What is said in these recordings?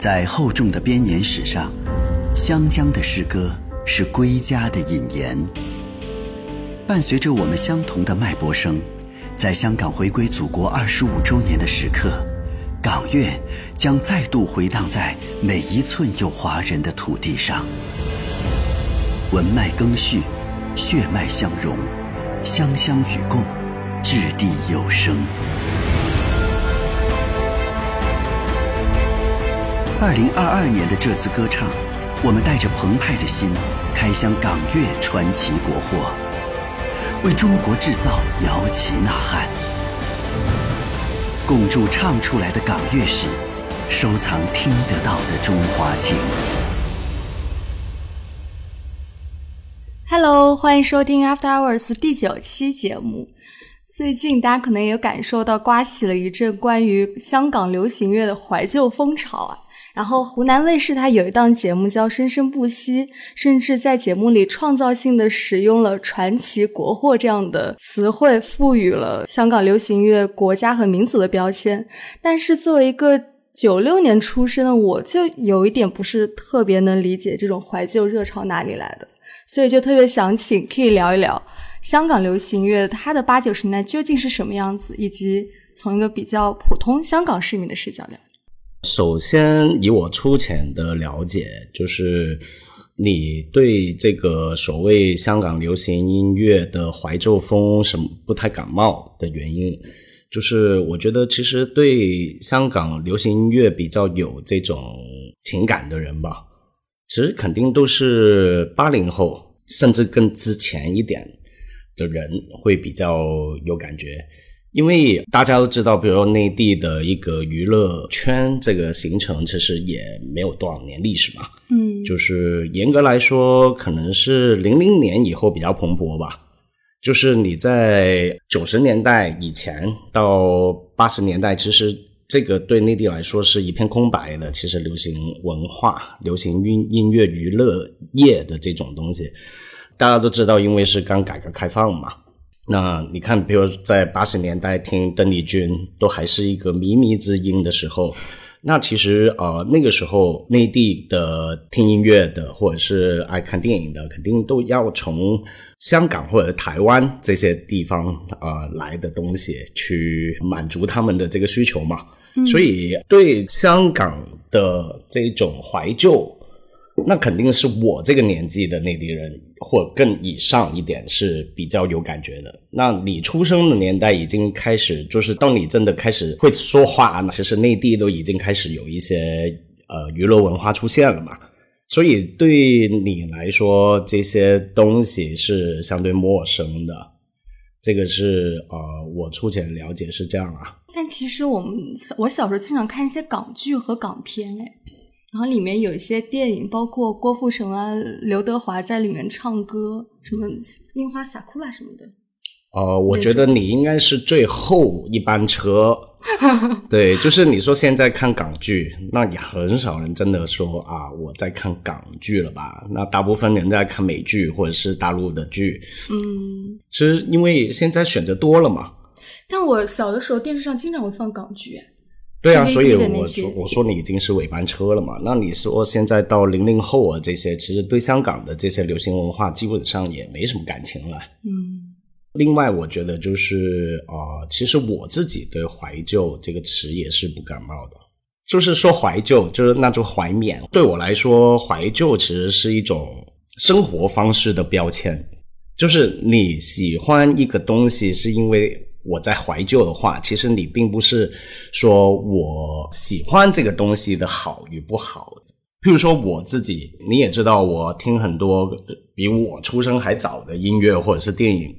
在厚重的编年史上，湘江的诗歌是归家的引言。伴随着我们相同的脉搏声，在香港回归祖国二十五周年的时刻，港乐将再度回荡在每一寸有华人的土地上。文脉更续，血脉相融，湘湘与共，掷地有声。二零二二年的这次歌唱，我们带着澎湃的心，开箱港乐传奇国货，为中国制造摇旗呐喊，共筑唱出来的港乐史，收藏听得到的中华情。Hello，欢迎收听 After Hours 第九期节目。最近大家可能也感受到，刮起了一阵关于香港流行乐的怀旧风潮啊。然后湖南卫视它有一档节目叫《生生不息》，甚至在节目里创造性的使用了“传奇国货”这样的词汇，赋予了香港流行乐国家和民族的标签。但是作为一个九六年出生的我，就有一点不是特别能理解这种怀旧热潮哪里来的，所以就特别想请可以聊一聊香港流行乐它的八九十年代究竟是什么样子，以及从一个比较普通香港市民的视角聊。首先，以我粗浅的了解，就是你对这个所谓香港流行音乐的怀旧风什么不太感冒的原因，就是我觉得其实对香港流行音乐比较有这种情感的人吧，其实肯定都是八零后，甚至更之前一点的人会比较有感觉。因为大家都知道，比如说内地的一个娱乐圈这个形成，其实也没有多少年历史嘛。嗯，就是严格来说，可能是零零年以后比较蓬勃吧。就是你在九十年代以前到八十年代，其实这个对内地来说是一片空白的。其实流行文化、流行音音乐、娱乐业的这种东西，大家都知道，因为是刚改革开放嘛。那你看，比如在八十年代听邓丽君都还是一个靡靡之音的时候，那其实呃那个时候内地的听音乐的或者是爱看电影的，肯定都要从香港或者台湾这些地方啊来的东西去满足他们的这个需求嘛。所以对香港的这种怀旧。那肯定是我这个年纪的内地人，或更以上一点是比较有感觉的。那你出生的年代已经开始，就是当你真的开始会说话，其实内地都已经开始有一些呃娱乐文化出现了嘛。所以对你来说，这些东西是相对陌生的。这个是呃我粗浅了解是这样啊。但其实我们我小时候经常看一些港剧和港片，哎。然后里面有一些电影，包括郭富城啊、刘德华在里面唱歌，什么《樱花洒库拉》什么的。哦，我觉得你应该是最后一班车。对，就是你说现在看港剧，那你很少人真的说啊，我在看港剧了吧？那大部分人在看美剧或者是大陆的剧。嗯，其实因为现在选择多了嘛。但我小的时候电视上经常会放港剧。对啊，所以我说我说你已经是尾班车了嘛？那你说现在到零零后啊，这些其实对香港的这些流行文化基本上也没什么感情了。嗯，另外我觉得就是啊，其实我自己对怀旧这个词也是不感冒的。就是说怀旧，就是那种怀缅。对我来说，怀旧其实是一种生活方式的标签。就是你喜欢一个东西，是因为。我在怀旧的话，其实你并不是说我喜欢这个东西的好与不好。譬如说我自己，你也知道，我听很多比我出生还早的音乐或者是电影，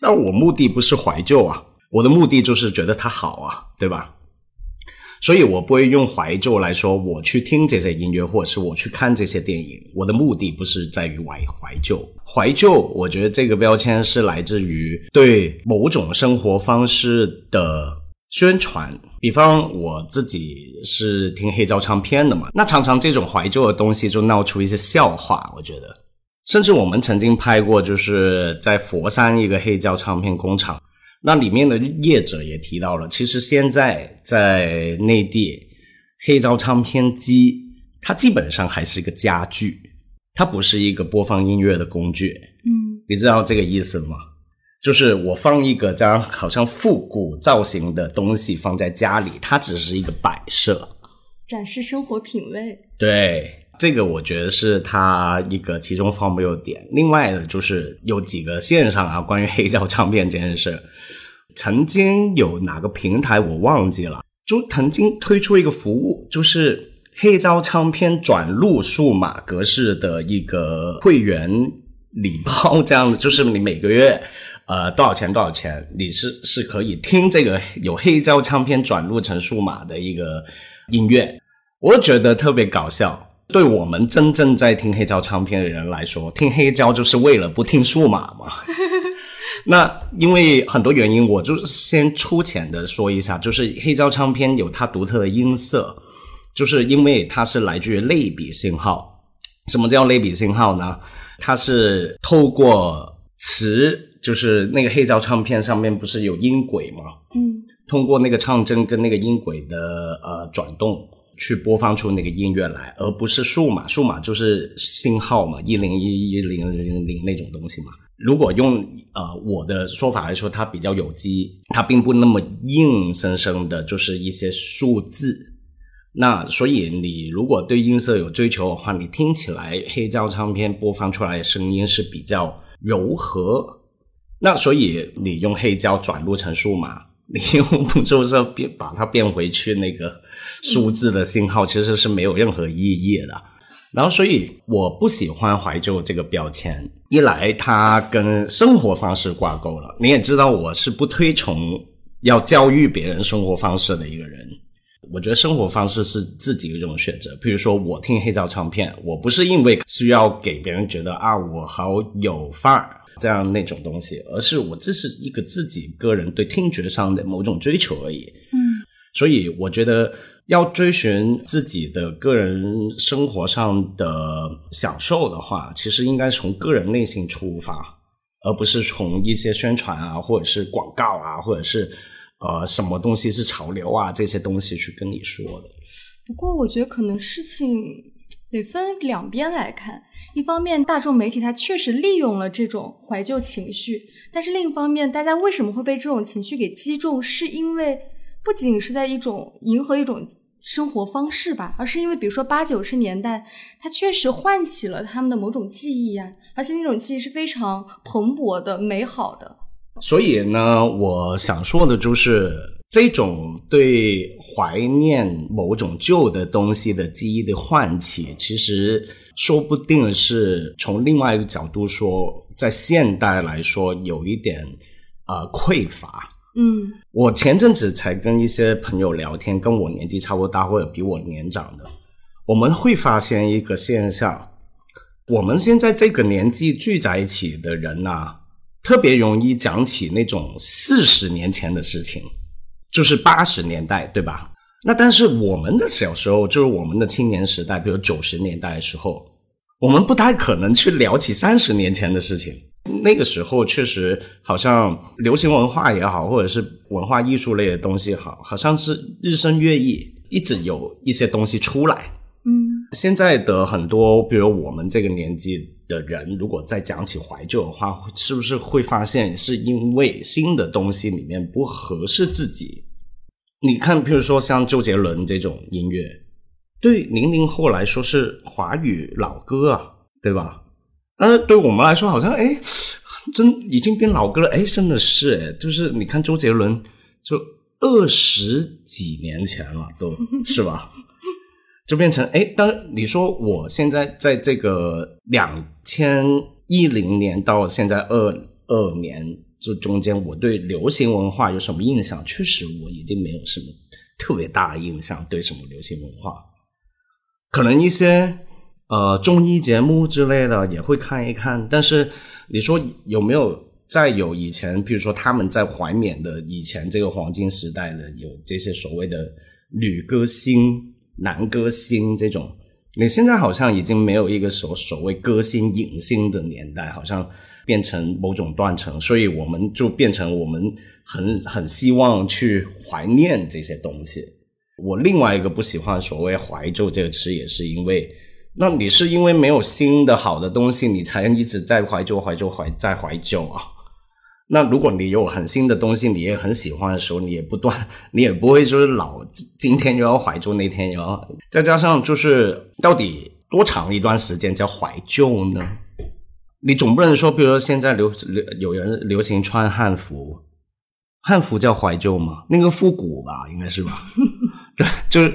但我目的不是怀旧啊，我的目的就是觉得它好啊，对吧？所以我不会用怀旧来说我去听这些音乐，或者是我去看这些电影。我的目的不是在于怀怀旧。怀旧，我觉得这个标签是来自于对某种生活方式的宣传。比方我自己是听黑胶唱片的嘛，那常常这种怀旧的东西就闹出一些笑话。我觉得，甚至我们曾经拍过，就是在佛山一个黑胶唱片工厂，那里面的业者也提到了，其实现在在内地黑胶唱片机它基本上还是一个家具，它不是一个播放音乐的工具。嗯，你知道这个意思吗？就是我放一个这样好像复古造型的东西放在家里，它只是一个摆设。展示生活品味。对，这个我觉得是它一个其中方面有点。另外的就是有几个线上啊，关于黑胶唱片这件事，曾经有哪个平台我忘记了，就曾经推出一个服务，就是黑胶唱片转录数码格式的一个会员礼包，这样的，就是你每个月。呃，多少钱？多少钱？你是是可以听这个有黑胶唱片转录成数码的一个音乐，我觉得特别搞笑。对我们真正在听黑胶唱片的人来说，听黑胶就是为了不听数码嘛。那因为很多原因，我就先粗浅的说一下，就是黑胶唱片有它独特的音色，就是因为它是来自于类比信号。什么叫类比信号呢？它是透过磁。就是那个黑胶唱片上面不是有音轨吗？嗯，通过那个唱针跟那个音轨的呃转动，去播放出那个音乐来，而不是数码。数码就是信号嘛，一零一一零零零那种东西嘛。如果用呃我的说法来说，它比较有机，它并不那么硬生生的，就是一些数字。那所以你如果对音色有追求的话，你听起来黑胶唱片播放出来的声音是比较柔和。那所以你用黑胶转录成数码，你用不就是变把它变回去那个数字的信号，其实是没有任何意义的。然后所以我不喜欢怀旧这个标签，一来它跟生活方式挂钩了。你也知道我是不推崇要教育别人生活方式的一个人。我觉得生活方式是自己一种选择。比如说我听黑胶唱片，我不是因为需要给别人觉得啊我好有范儿。这样那种东西，而是我这是一个自己个人对听觉上的某种追求而已。嗯，所以我觉得要追寻自己的个人生活上的享受的话，其实应该从个人内心出发，而不是从一些宣传啊，或者是广告啊，或者是呃什么东西是潮流啊这些东西去跟你说的。不过我觉得可能事情。得分两边来看，一方面大众媒体它确实利用了这种怀旧情绪，但是另一方面，大家为什么会被这种情绪给击中？是因为不仅是在一种迎合一种生活方式吧，而是因为比如说八九十年代，它确实唤起了他们的某种记忆呀，而且那种记忆是非常蓬勃的、美好的。所以呢，我想说的就是。这种对怀念某种旧的东西的记忆的唤起，其实说不定是从另外一个角度说，在现代来说有一点呃匮乏。嗯，我前阵子才跟一些朋友聊天，跟我年纪差不多大或者比我年长的，我们会发现一个现象：我们现在这个年纪聚在一起的人呐，特别容易讲起那种四十年前的事情。就是八十年代，对吧？那但是我们的小时候，就是我们的青年时代，比如九十年代的时候，我们不太可能去聊起三十年前的事情。那个时候确实好像流行文化也好，或者是文化艺术类的东西好，好像是日新月异，一直有一些东西出来。嗯，现在的很多，比如我们这个年纪。的人，如果再讲起怀旧的话，是不是会发现是因为新的东西里面不合适自己？你看，比如说像周杰伦这种音乐，对零零后来说是华语老歌啊，对吧？但是对我们来说，好像哎，真已经变老歌了。哎，真的是哎，就是你看周杰伦，就二十几年前了，都是吧？就变成哎，当你说我现在在这个两千一零年到现在二二年这中间，我对流行文化有什么印象？确实我已经没有什么特别大的印象，对什么流行文化，可能一些呃综艺节目之类的也会看一看。但是你说有没有再有以前，比如说他们在怀缅的以前这个黄金时代的有这些所谓的女歌星？男歌星这种，你现在好像已经没有一个所所谓歌星影星的年代，好像变成某种断层，所以我们就变成我们很很希望去怀念这些东西。我另外一个不喜欢所谓怀旧这个词，也是因为，那你是因为没有新的好的东西，你才一直在怀旧、怀旧、怀在怀旧啊。那如果你有很新的东西，你也很喜欢的时候，你也不断，你也不会就是老今天又要怀旧，那天又要，再加上就是到底多长一段时间叫怀旧呢？你总不能说，比如说现在流流有人流行穿汉服。汉服叫怀旧吗？那个复古吧，应该是吧？对，就是，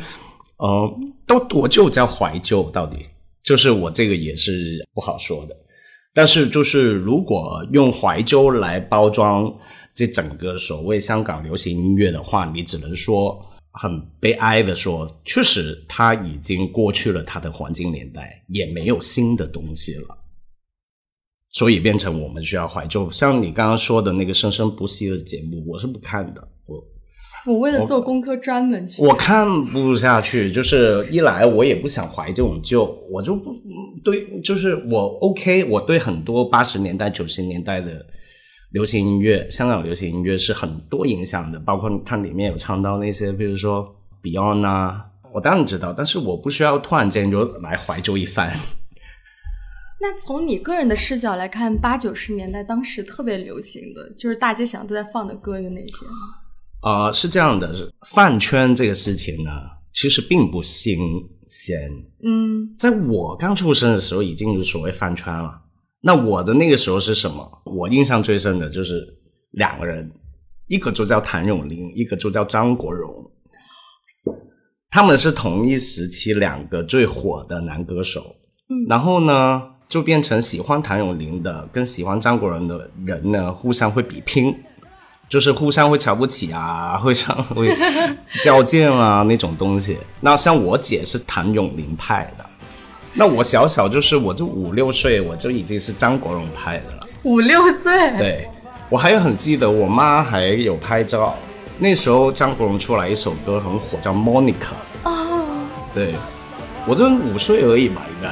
呃，都多久叫怀旧？到底就是我这个也是不好说的。但是就是如果用怀旧来包装这整个所谓香港流行音乐的话，你只能说很悲哀的说，确实它已经过去了它的黄金年代，也没有新的东西了。所以变成我们需要怀旧，像你刚刚说的那个生生不息的节目，我是不看的。我 我为了做功课专门去，我看不下去。就是一来我也不想怀这种旧，我就不对，就是我 OK，我对很多八十年代、九十年代的流行音乐，香港流行音乐是很多影响的，包括它里面有唱到那些，比如说 Beyond 啊，我当然知道，但是我不需要突然间就来怀旧一番。那从你个人的视角来看，八九十年代当时特别流行的就是大街小巷都在放的歌有哪些？呃，是这样的，饭圈这个事情呢，其实并不新鲜。嗯，在我刚出生的时候，已经有所谓饭圈了。那我的那个时候是什么？我印象最深的就是两个人，一个就叫谭咏麟，一个就叫张国荣。他们是同一时期两个最火的男歌手。嗯，然后呢？就变成喜欢谭咏麟的跟喜欢张国荣的人呢，互相会比拼，就是互相会瞧不起啊，互相会较劲啊那种东西。那像我姐是谭咏麟派的，那我小小就是我就五六岁，我就已经是张国荣派的了。五六岁，对。我还很记得，我妈还有拍照，那时候张国荣出来一首歌很火，叫《Monica》哦，对。我就五岁而已吧，应该。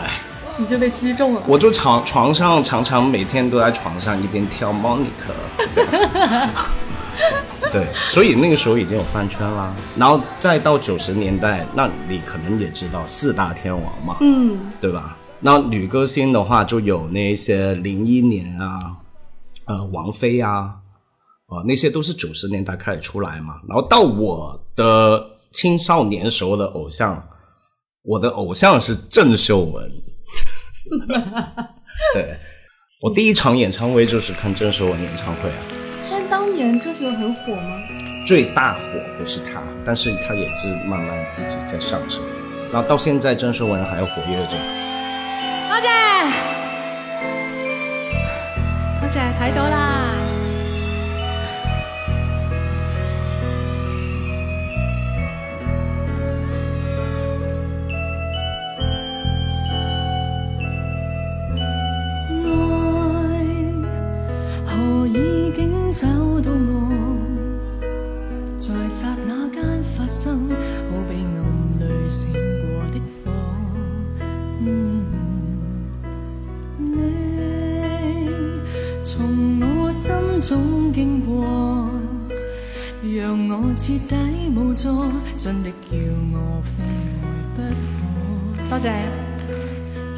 你就被击中了，我就床床上常常每天都在床上一边跳 Monica，对，所以那个时候已经有饭圈啦。然后再到九十年代，那你可能也知道四大天王嘛，嗯，对吧？那女歌星的话，就有那些零一年啊，呃，王菲啊，啊，那些都是九十年代开始出来嘛。然后到我的青少年时候的偶像，我的偶像是郑秀文。对，我第一场演唱会就是看郑秀文演唱会啊。郑秀文很火吗？最大火不是他，但是他也是慢慢一直在上升。然后到现在，郑秀文还要活跃着。多谢，多谢睇到啦。找到我，在刹那间发生，好比暗里闪过的火。你从我心中经过，让我彻底无助，真的叫我非爱不可。多谢。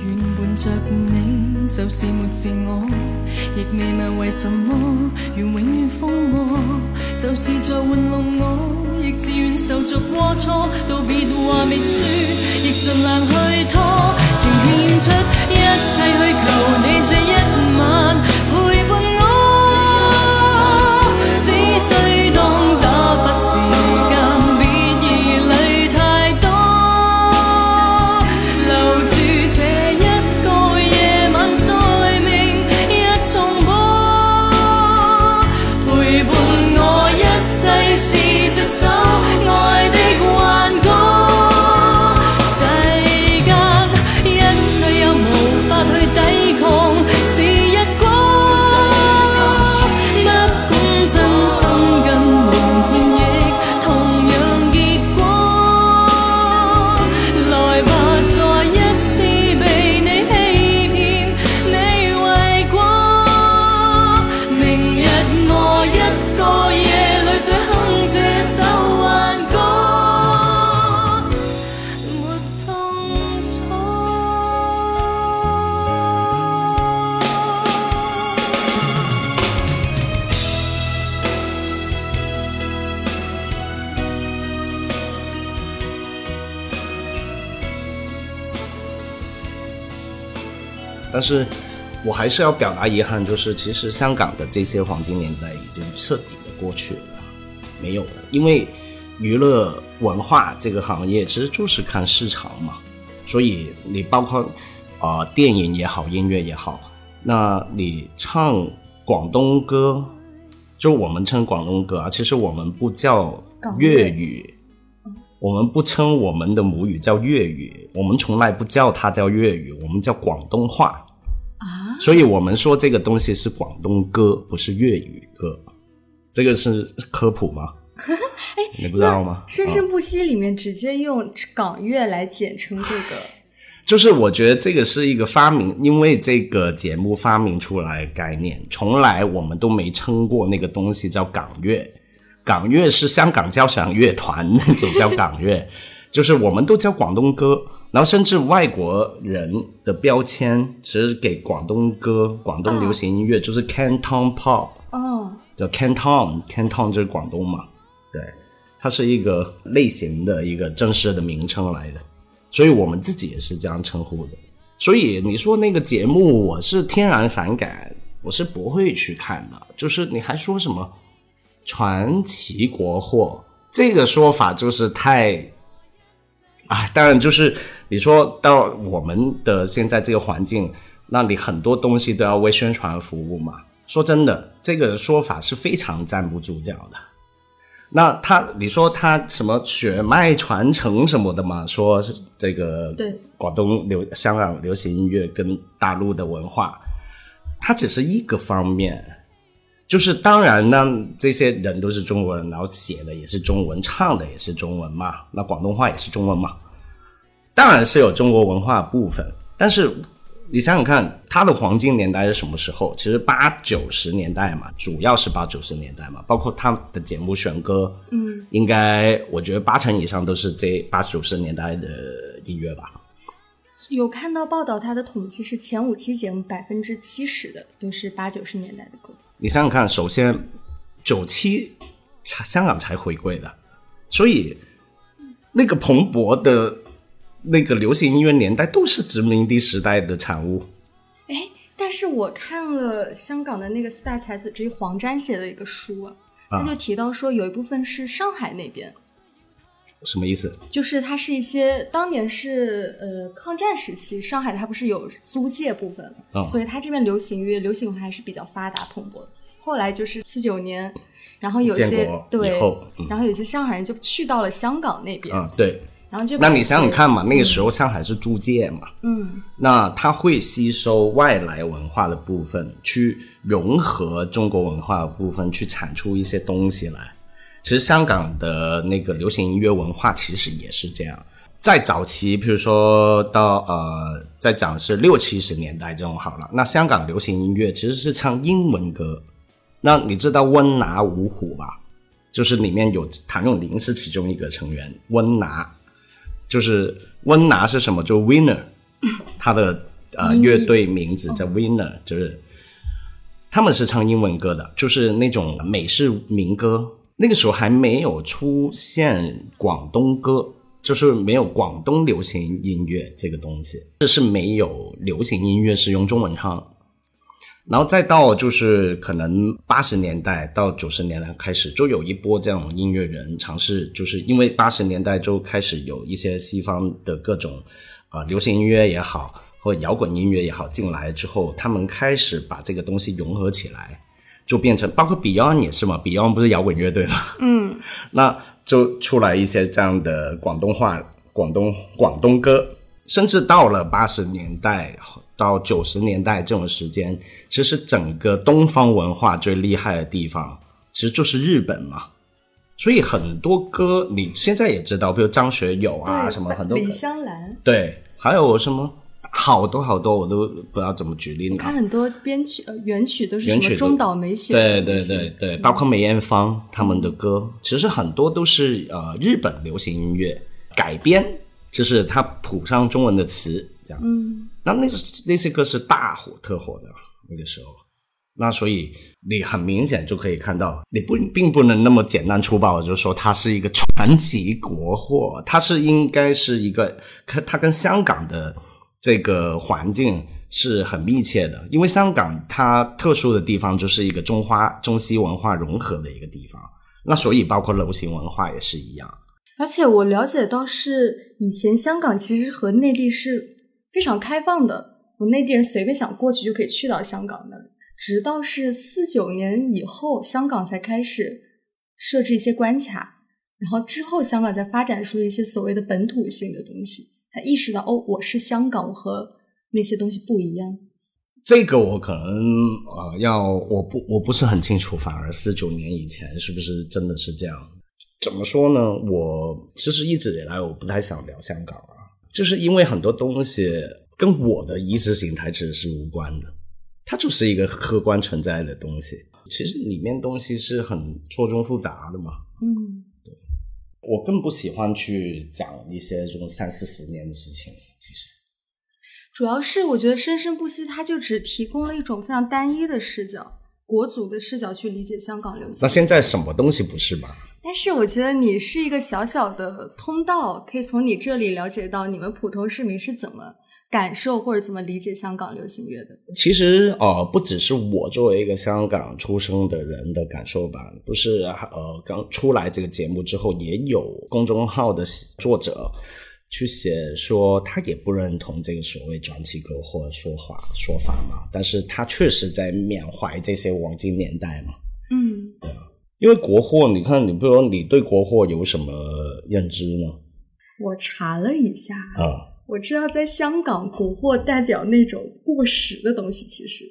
原伴着你，就是没自我，亦未问为什么，愿永远疯魔，就是在玩弄我，亦自愿受着过错，道别话未说，亦尽量去拖，情献出一切去求你这一晚。是我还是要表达遗憾，就是其实香港的这些黄金年代已经彻底的过去了，没有了。因为娱乐文化这个行业其实就是看市场嘛，所以你包括啊、电影也好，音乐也好，那你唱广东歌，就我们称广东歌啊，其实我们不叫粤语，我们不称我们的母语叫粤语，我们从来不叫它叫粤语，我们叫广东话。所以我们说这个东西是广东歌，不是粤语歌，这个是科普吗？哎你不知道吗？《生啊生不息》里面直接用港乐来简称这个，就是我觉得这个是一个发明，因为这个节目发明出来概念，从来我们都没称过那个东西叫港乐。港乐是香港交响乐团那种叫港乐，就是我们都叫广东歌，然后甚至外国人的标签其实给广东歌、广东流行音乐就是 Canton Pop，哦，叫 Canton，Canton 就是广东嘛，对，它是一个类型的一个正式的名称来的，所以我们自己也是这样称呼的。所以你说那个节目，我是天然反感，我是不会去看的。就是你还说什么传奇国货，这个说法就是太。啊，当然就是你说到我们的现在这个环境，那你很多东西都要为宣传服务嘛。说真的，这个说法是非常站不住脚的。那他，你说他什么血脉传承什么的嘛？说这个对广东流香港流行音乐跟大陆的文化，它只是一个方面。就是当然呢，这些人都是中国人，然后写的也是中文，唱的也是中文嘛，那广东话也是中文嘛，当然是有中国文化部分。但是你想想看，它的黄金年代是什么时候？其实八九十年代嘛，主要是八九十年代嘛，包括他的节目选歌，嗯，应该我觉得八成以上都是这八九十年代的音乐吧。有看到报道，它的统计是前五期节目百分之七十的都是八九十年代的歌。你想想看，首先九七才香港才回归的，所以那个蓬勃的那个流行音乐年代都是殖民地时代的产物。哎，但是我看了香港的那个四大才子之一黄沾写的一个书啊，他就提到说有一部分是上海那边，什么意思？就是它是一些当年是呃抗战时期，上海它不是有租界部分所以它这边流行乐、流行文化还是比较发达蓬勃的。后来就是四九年，然后有些对然后有些上海人就去到了香港那边，嗯、对。然后就那你想想看嘛，那个时候上海是租界嘛，嗯，那它会吸收外来文化的部分，去融合中国文化的部分，去产出一些东西来。其实香港的那个流行音乐文化其实也是这样。在早期，比如说到呃，在讲是六七十年代这种好了，那香港流行音乐其实是唱英文歌。那你知道温拿五虎吧？就是里面有谭咏麟是其中一个成员，温拿。就是温拿是什么？就 Winner，他的呃乐队名字叫 Winner，就是他们是唱英文歌的，就是那种美式民歌。那个时候还没有出现广东歌，就是没有广东流行音乐这个东西，这是没有流行音乐是用中文唱。然后再到就是可能八十年代到九十年代开始，就有一波这种音乐人尝试，就是因为八十年代就开始有一些西方的各种啊、流行音乐也好，或摇滚音乐也好进来之后，他们开始把这个东西融合起来，就变成包括 Beyond 也是嘛，Beyond 不是摇滚乐队嘛，嗯，那就出来一些这样的广东话、广东广东歌，甚至到了八十年代到九十年代这种时间，其实整个东方文化最厉害的地方，其实就是日本嘛。所以很多歌你现在也知道，比如张学友啊，什么很多李香兰，对，还有什么好多好多，我都不知道怎么举例呢。看很多编曲呃原曲都是什么中岛美雪对对对对，包括梅艳芳他们的歌，其实很多都是呃日本流行音乐改编，就是他谱上中文的词这样。嗯，那那那些歌是大火特火的那个时候，那所以你很明显就可以看到，你不并不能那么简单粗暴的就说它是一个传奇国货，它是应该是一个，它它跟香港的这个环境是很密切的，因为香港它特殊的地方就是一个中华中西文化融合的一个地方，那所以包括流行文化也是一样。而且我了解到是以前香港其实和内地是非常开放的，我内地人随便想过去就可以去到香港的。直到是四九年以后，香港才开始设置一些关卡，然后之后香港才发展出一些所谓的本土性的东西，才意识到哦，我是香港，我和那些东西不一样。这个我可能呃要我不我不是很清楚，反而四九年以前是不是真的是这样？怎么说呢？我其实一直以来我不太想聊香港啊，就是因为很多东西跟我的意识形态其实是无关的，它就是一个客观存在的东西。其实里面东西是很错综复杂的嘛。嗯，我更不喜欢去讲一些这种三四十年的事情。其实，主要是我觉得生生不息，它就只提供了一种非常单一的视角，国足的视角去理解香港流行。那现在什么东西不是吧？但是我觉得你是一个小小的通道，可以从你这里了解到你们普通市民是怎么感受或者怎么理解香港流行乐的。其实呃，不只是我作为一个香港出生的人的感受吧，不是呃，刚出来这个节目之后，也有公众号的作者去写说，他也不认同这个所谓转起歌或说法说法嘛，但是他确实在缅怀这些黄金年代嘛。嗯，因为国货，你看，你不如说你对国货有什么认知呢？我查了一下，啊、我知道在香港，国货代表那种过时的东西，其实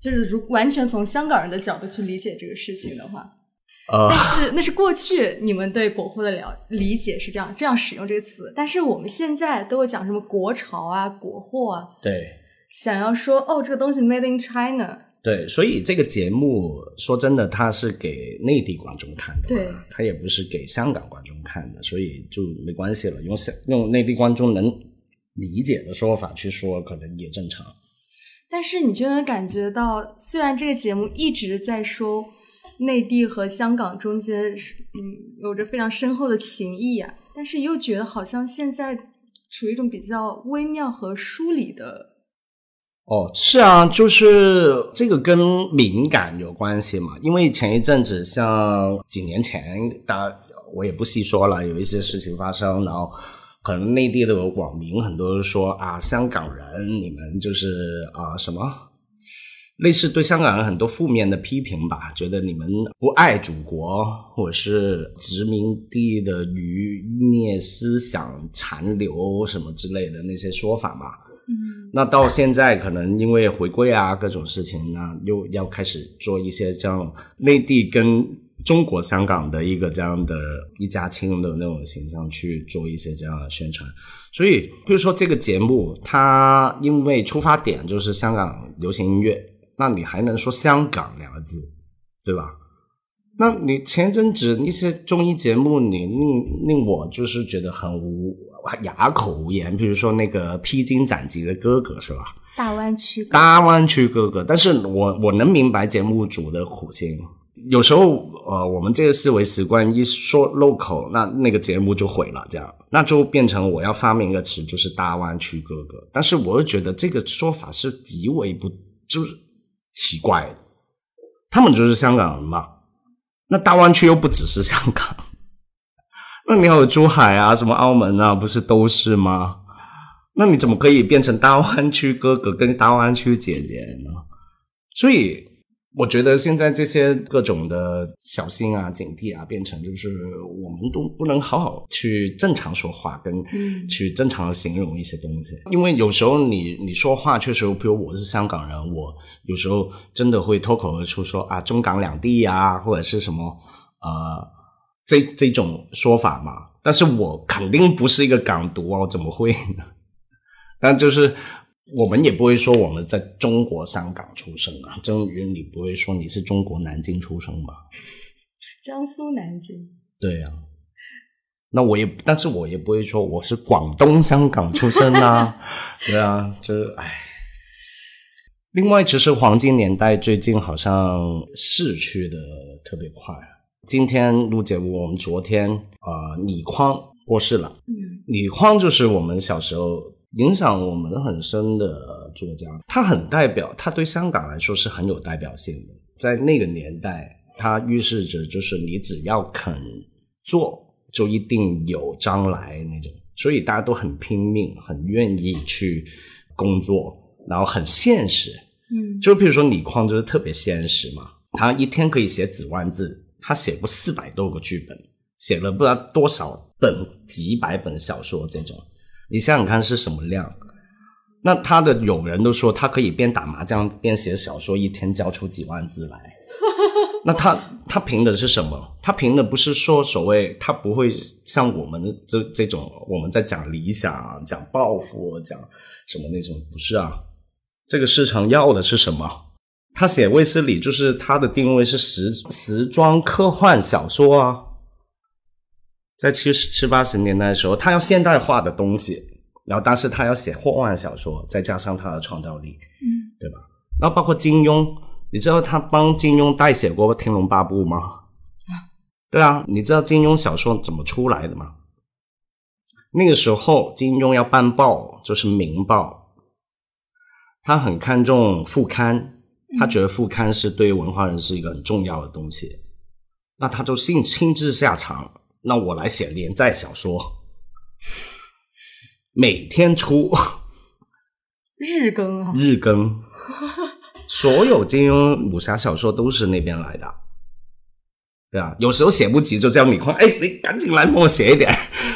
就是如完全从香港人的角度去理解这个事情的话，呃但是那是过去你们对国货的了理解是这样这样使用这个词，但是我们现在都会讲什么国潮啊、国货啊，对。想要说哦这个东西 made in China，对，所以这个节目说真的，它是给内地观众看的嘛，对它也不是给香港观众看的，所以就没关系了，用香用内地观众能理解的说法去说，可能也正常。但是你就能感觉到，虽然这个节目一直在说内地和香港中间是嗯有着非常深厚的情谊啊，但是又觉得好像现在处于一种比较微妙和疏离的。哦，是啊，就是这个跟敏感有关系嘛。因为前一阵子，像几年前，大家我也不细说了，有一些事情发生，然后可能内地的网民很多都说啊，香港人你们就是啊什么，类似对香港人很多负面的批评吧，觉得你们不爱祖国，或者是殖民地的余孽思想残留什么之类的那些说法嘛。嗯，那到现在可能因为回归啊各种事情呢，又要开始做一些这样内地跟中国香港的一个这样的一家亲的那种形象去做一些这样的宣传。所以，比如说这个节目，它因为出发点就是香港流行音乐，那你还能说香港两个字，对吧？那你前阵子一些综艺节目，你令令我就是觉得很无哑口无言，比如说那个披荆斩棘的哥哥，是吧？大湾区大湾区哥哥，但是我我能明白节目组的苦心。有时候，呃，我们这个思维习惯一说漏口，那那个节目就毁了，这样，那就变成我要发明一个词，就是大湾区哥哥。但是我又觉得这个说法是极为不就是奇怪的，他们就是香港人嘛，那大湾区又不只是香港，那你还有珠海啊，什么澳门啊，不是都是吗？那你怎么可以变成大湾区哥哥跟大湾区姐姐呢？所以我觉得现在这些各种的小心啊、警惕啊，变成就是我们都不能好好去正常说话，跟嗯去正常形容一些东西。因为有时候你你说话确实，比如我是香港人，我有时候真的会脱口而出说啊中港两地啊，或者是什么呃这这种说法嘛。但是我肯定不是一个港独啊，我怎么会呢？但就是我们也不会说我们在中国香港出生啊，正如你不会说你是中国南京出生吧？江苏南京，对呀、那我也，但是我也不会说我是广东香港出生啊，对啊，这唉。另外，其实黄金年代最近好像逝去的特别快。今天录节目，我们昨天啊、呃李匡过世了。嗯李匡就是我们小时候影响我们很深的作家，他很代表，他对香港来说是很有代表性的。在那个年代，他预示着就是你只要肯做，就一定有将来那种。所以大家都很拼命，很愿意去工作，然后很现实。嗯，就比如说李匡就是特别现实嘛，他一天可以写几万字，他写过四百多个剧本，写了不知道多少本几百本小说这种。你想想看是什么量？那他的友人都说他可以边打麻将边写小说，一天交出几万字来。那他他凭的是什么？他凭的不是说所谓他不会像我们这这种我们在讲理想、讲抱负、讲什么那种，不是啊。这个市场要的是什么？他写卫斯理就是他的定位是时时装科幻小说啊。在七十七八十年代的时候，他要现代化的东西，然后但是他要写科幻小说，再加上他的创造力，嗯，对吧？然后包括金庸，你知道他帮金庸代写过《天龙八部》吗？对啊，你知道金庸小说怎么出来的吗？那个时候金庸要办报，就是《明报》，他很看重副刊，他觉得副刊是对文化人是一个很重要的东西，那他就亲亲自下场，那我来写连载小说，每天出 日更啊，日更，所有金庸武侠小说都是那边来的，对啊，有时候写不急就叫你快，哎，你赶紧来帮我写一点，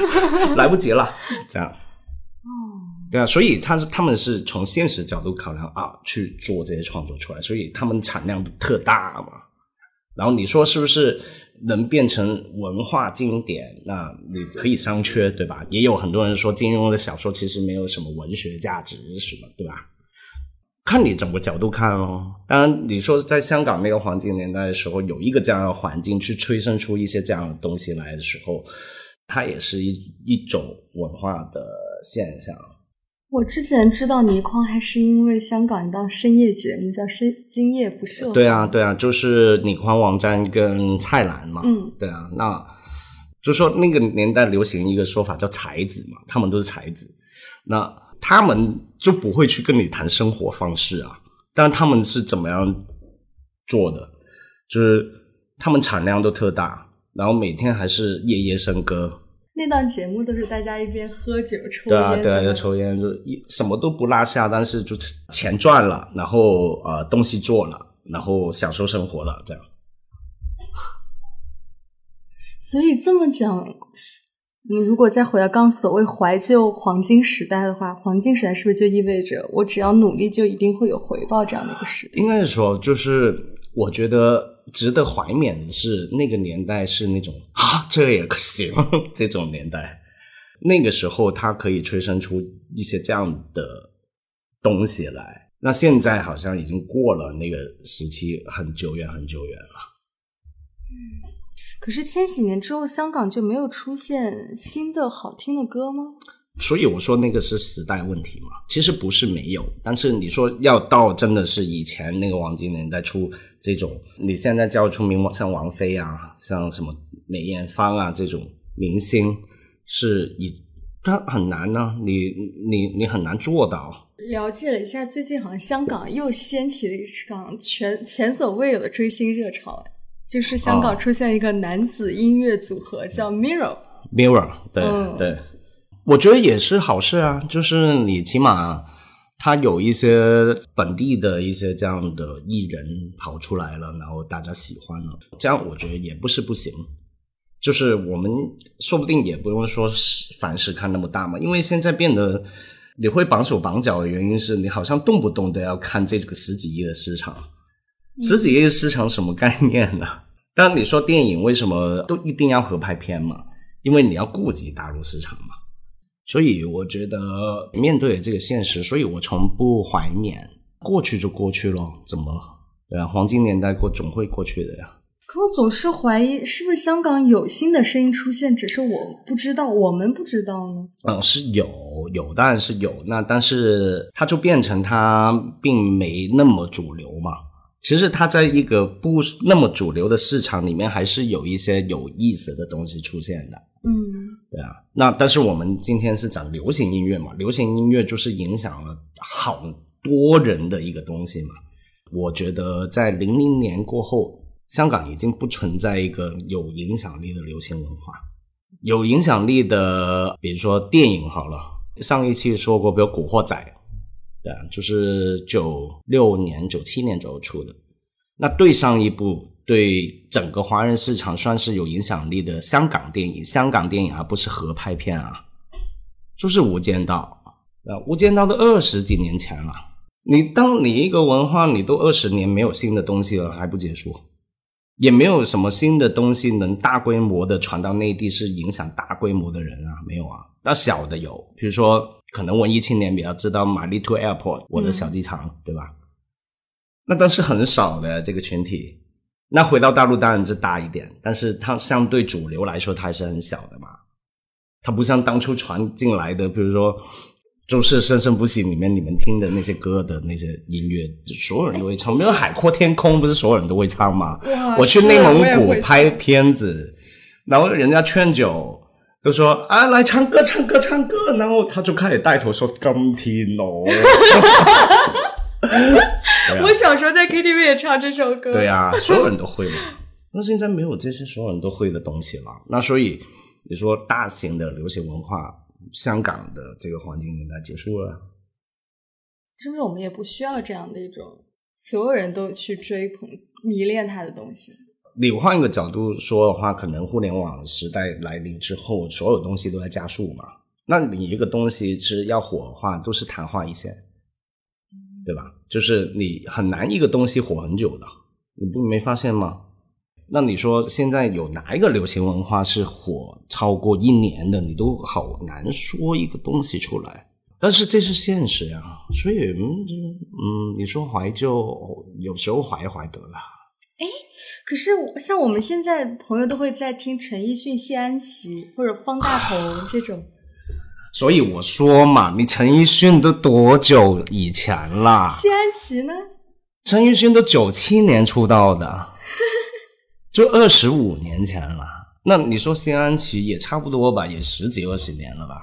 来不及了，这样。对啊，所以他是他们是从现实角度考量啊，去做这些创作出来，所以他们产量特大嘛。然后你说是不是能变成文化经典？那你可以商榷，对吧？也有很多人说金庸的小说其实没有什么文学价值，什么对吧？看你怎么角度看哦。当然，你说在香港那个黄金年代的时候，有一个这样的环境去催生出一些这样的东西来的时候，它也是一一种文化的现象。我之前知道倪匡还是因为香港一档深夜节目叫《深今夜不设防》。对啊，对啊，就是倪匡、王詹跟蔡澜嘛。嗯，对啊，那就说那个年代流行一个说法叫才子嘛，他们都是才子，那他们就不会去跟你谈生活方式啊，但他们是怎么样做的？就是他们产量都特大，然后每天还是夜夜笙歌。那档节目都是大家一边喝酒抽对啊，烟，对啊，在那就抽烟，就一什么都不落下，但是就钱赚了，然后呃东西做了，然后享受生活了，这样。所以这么讲，你如果再回到刚刚所谓怀旧黄金时代的话，黄金时代是不是就意味着我只要努力就一定会有回报这样的一个时代？应该是说，就是我觉得值得怀缅的是，那个年代是那种 啊，这也可行 这种年代。那个时候，它可以催生出一些这样的东西来。那现在好像已经过了那个时期，很久远，很久远了。可是千禧年之后，香港就没有出现新的好听的歌吗？所以我说那个是时代问题嘛，其实不是没有，但是你说要到真的是以前那个黄金年代出这种，你现在叫出名像王菲啊，像什么梅艳芳啊这种明星，是以它很难呢、你你你很难做到。了解了一下，最近好像香港又掀起了一场全前所未有的追星热潮，就是香港哦出现一个男子音乐组合叫 Mirror。Mirror，对、嗯对，我觉得也是好事啊，就是你起码他有一些本地的一些这样的艺人跑出来了，然后大家喜欢了，这样我觉得也不是不行。就是我们说不定也不用说凡事看那么大嘛，因为现在变得你会绑手绑脚的原因是你好像动不动都要看这个十几亿的市场，十几亿的市场什么概念呢？当然你说电影为什么都一定要合拍片嘛？因为你要顾及大陆市场嘛。所以我觉得面对这个现实，所以我从不怀念，过去就过去了，怎么对啊？黄金年代过总会过去的呀。可我总是怀疑，是不是香港有新的声音出现，只是我不知道，我们不知道呢？嗯，是有有，当然是有。那但是它就变成它并没那么主流嘛。其实它在一个不那么主流的市场里面，还是有一些有意思的东西出现的。嗯，对啊，那但是我们今天是讲流行音乐嘛，流行音乐就是影响了好多人的一个东西嘛。我觉得在零零年过后，香港已经不存在一个有影响力的流行文化。有影响力的，比如说电影好了，上一期说过，比如《古惑仔》，对啊，就是九六年、九七年左右出的。那对上一部对整个华人市场算是有影响力的香港电影，香港电影而不是合拍片啊，就是《无间道》啊，《无间道》都二十几年前了。你当你一个文化，你都二十年没有新的东西了，还不结束？也没有什么新的东西能大规模的传到内地，是影响大规模的人啊，没有啊。那小的有，比如说可能文艺青年比较知道《玛丽 to Airport》我的小机场，对吧？那但是很少的这个群体。那回到大陆当然是大一点，但是它相对主流来说，它还是很小的嘛。它不像当初传进来的，比如说。周氏《生生不息》里面你们听的那些歌的那些音乐，所有人都会唱。没有《海阔天空》，不是所有人都会唱吗？我去内蒙古拍片子，然后人家劝酒，就说啊，来唱歌，唱歌，唱歌。然后他就开始带头说《钢铁哦。我小时候在 KTV 也唱这首歌。对呀，所有人都会嘛。那现在没有这些所有人都会的东西了。那所以你说大型的流行文化。香港的这个黄金年代结束了，是不是我们也不需要这样的一种所有人都去追捧、迷恋他的东西？你换一个角度说的话，可能互联网时代来临之后，所有东西都在加速嘛。那你一个东西是要火的话，都是昙花一现，对吧？就是你很难一个东西火很久的，你不没发现吗？那你说现在有哪一个流行文化是火超过一年的？你都好难说一个东西出来。但是这是现实呀，所以嗯，嗯，你说怀旧，有时候怀一怀得了。哎，可是像我们现在朋友都会在听陈奕迅、谢安琪或者方大同这种。所以我说嘛，你陈奕迅都多久以前了？谢安琪呢？陈奕迅都九七年出道的。就二十五年前了，那你说谢安琪也差不多吧，也十几二十年了吧？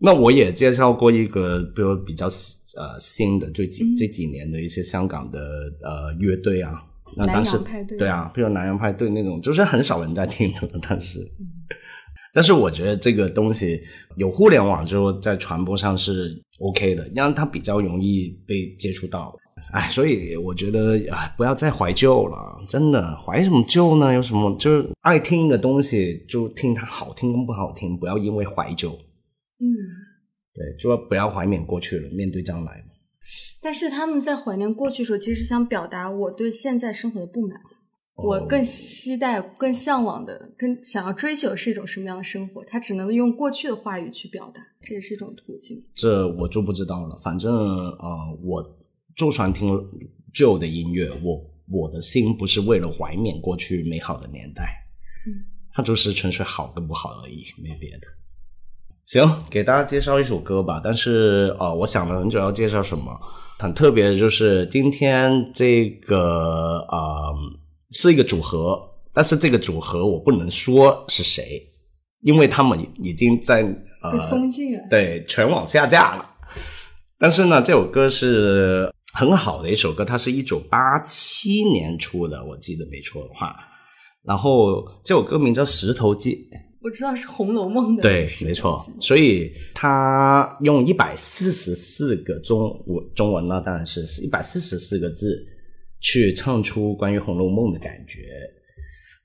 那我也介绍过一个，比如比较呃新的，最近这几年的一些香港的呃乐队啊，那当时对啊，比如南洋派对那种，就是很少人在听的，但是，但是我觉得这个东西有互联网之后，在传播上是 OK 的，因为它比较容易被接触到。哎，所以我觉得哎，不要再怀旧了，真的怀什么旧呢？有什么就是爱听一个东西，就听它好听跟不好听，不要因为怀旧。嗯，对，就不要怀缅过去了，面对将来。但是他们在怀念过去的时候，其实想表达我对现在生活的不满，我更期待、更向往的、更想要追求的是一种什么样的生活？他只能用过去的话语去表达，这也是一种途径。这我就不知道了，反正呃，我。就算听旧的音乐，我我的心不是为了怀缅过去美好的年代，嗯，它就是纯粹好跟不好而已，没别的。行，给大家介绍一首歌吧。但是啊，我想了很久要介绍什么，很特别的就是今天这个啊是一个组合，但是这个组合我不能说是谁，因为他们已经在呃封禁了，对，全网下架了。但是呢，这首歌是。很好的一首歌，它是一九八七年出的，我记得没错的话。然后这首歌名叫《石头记》，我知道是《红楼梦》的。对，没错。所以他用一百四十四个中文中文呢，当然是一百四十四个字去唱出关于《红楼梦》的感觉。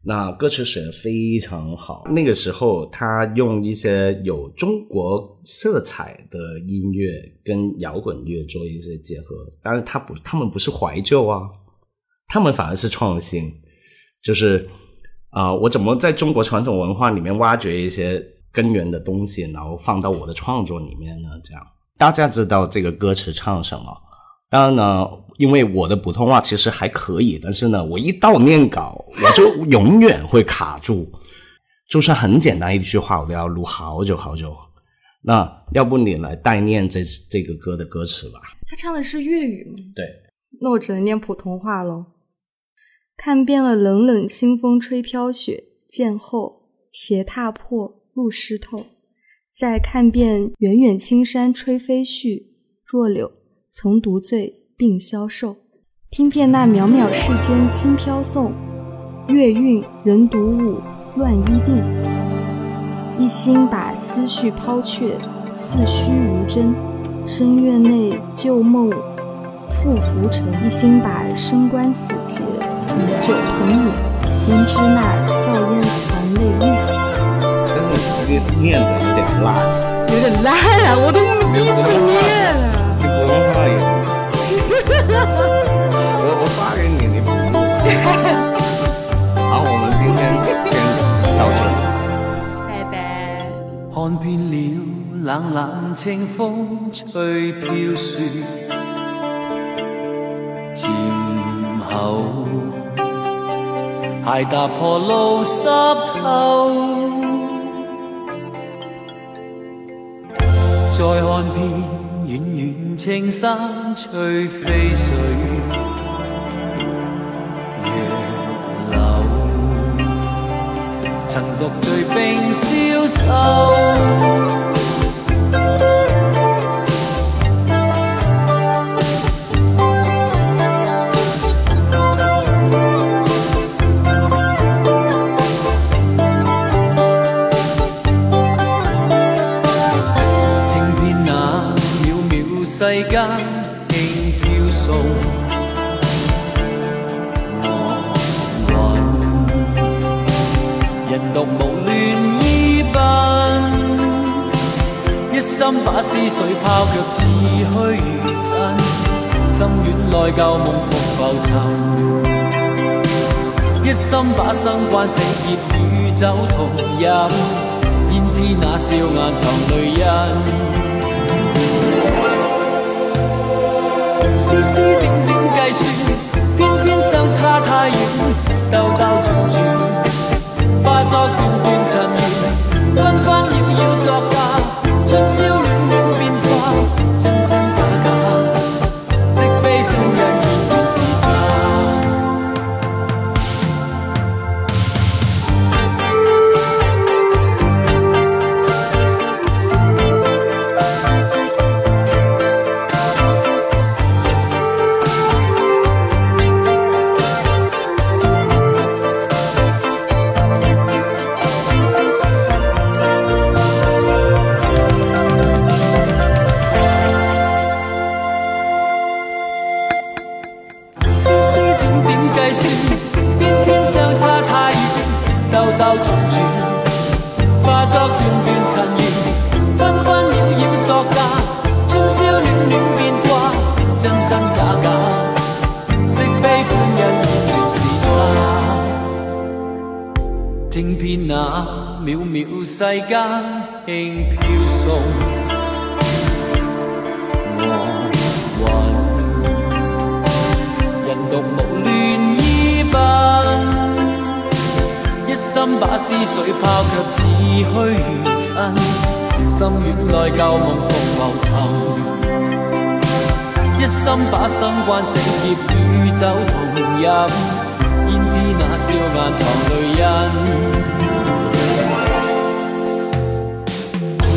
那歌词写的非常好，那个时候他用一些有中国色彩的音乐跟摇滚乐做一些结合，但是他不，他们不是怀旧啊，他们反而是创新，就是啊，我怎么在中国传统文化里面挖掘一些根源的东西，然后放到我的创作里面呢？这样大家知道这个歌词唱什么？当然呢，因为我的普通话其实还可以，但是呢，我一到念稿，我就永远会卡住。就算很简单一句话，我都要录好久好久。那要不你来代念这这个歌的歌词吧？他唱的是粤语吗？对。那我只能念普通话喽。看遍了冷冷清风吹飘雪，渐后鞋踏破路湿透，再看遍远远青山吹飞絮，弱柳。曾独醉并消瘦。听遍那渺渺世间轻飘送，月韵人独舞乱衣鬓。一心把思绪抛却，似虚如真。深院内旧梦复浮沉，一心把生官死结酒同饮。明知那笑靥藏泪韵。但是你这个念的。有点烂，有点烂啊！我都第一次念了。你普通话也。我我发给你，你不用。好，我们今天先到这里。拜拜。看遍了冷冷清风吹飘雪，鞋踏破路湿透，再看遍远远青山翠飞水。月流，曾独醉并消瘦。世间竟飘送恶运，人独无恋衣笨，一心把思绪抛却似虚阵，心远内旧梦复浮沉，一心把心关死叶与酒同饮，焉知那笑颜藏泪印。丝丝点点计算，偏偏相差太远，兜兜转转，一心把思緒拋卻似虛真，心軟內舊夢復浮沉，一心把生關死劫與酒同飲，焉知那笑顏藏淚印。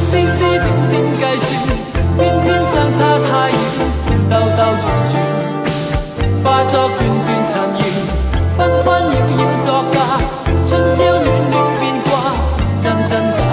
絲絲點點計算，偏偏相差太遠，兜兜轉轉。化作段段塵緣，紛紛擾擾春宵暖暖变幻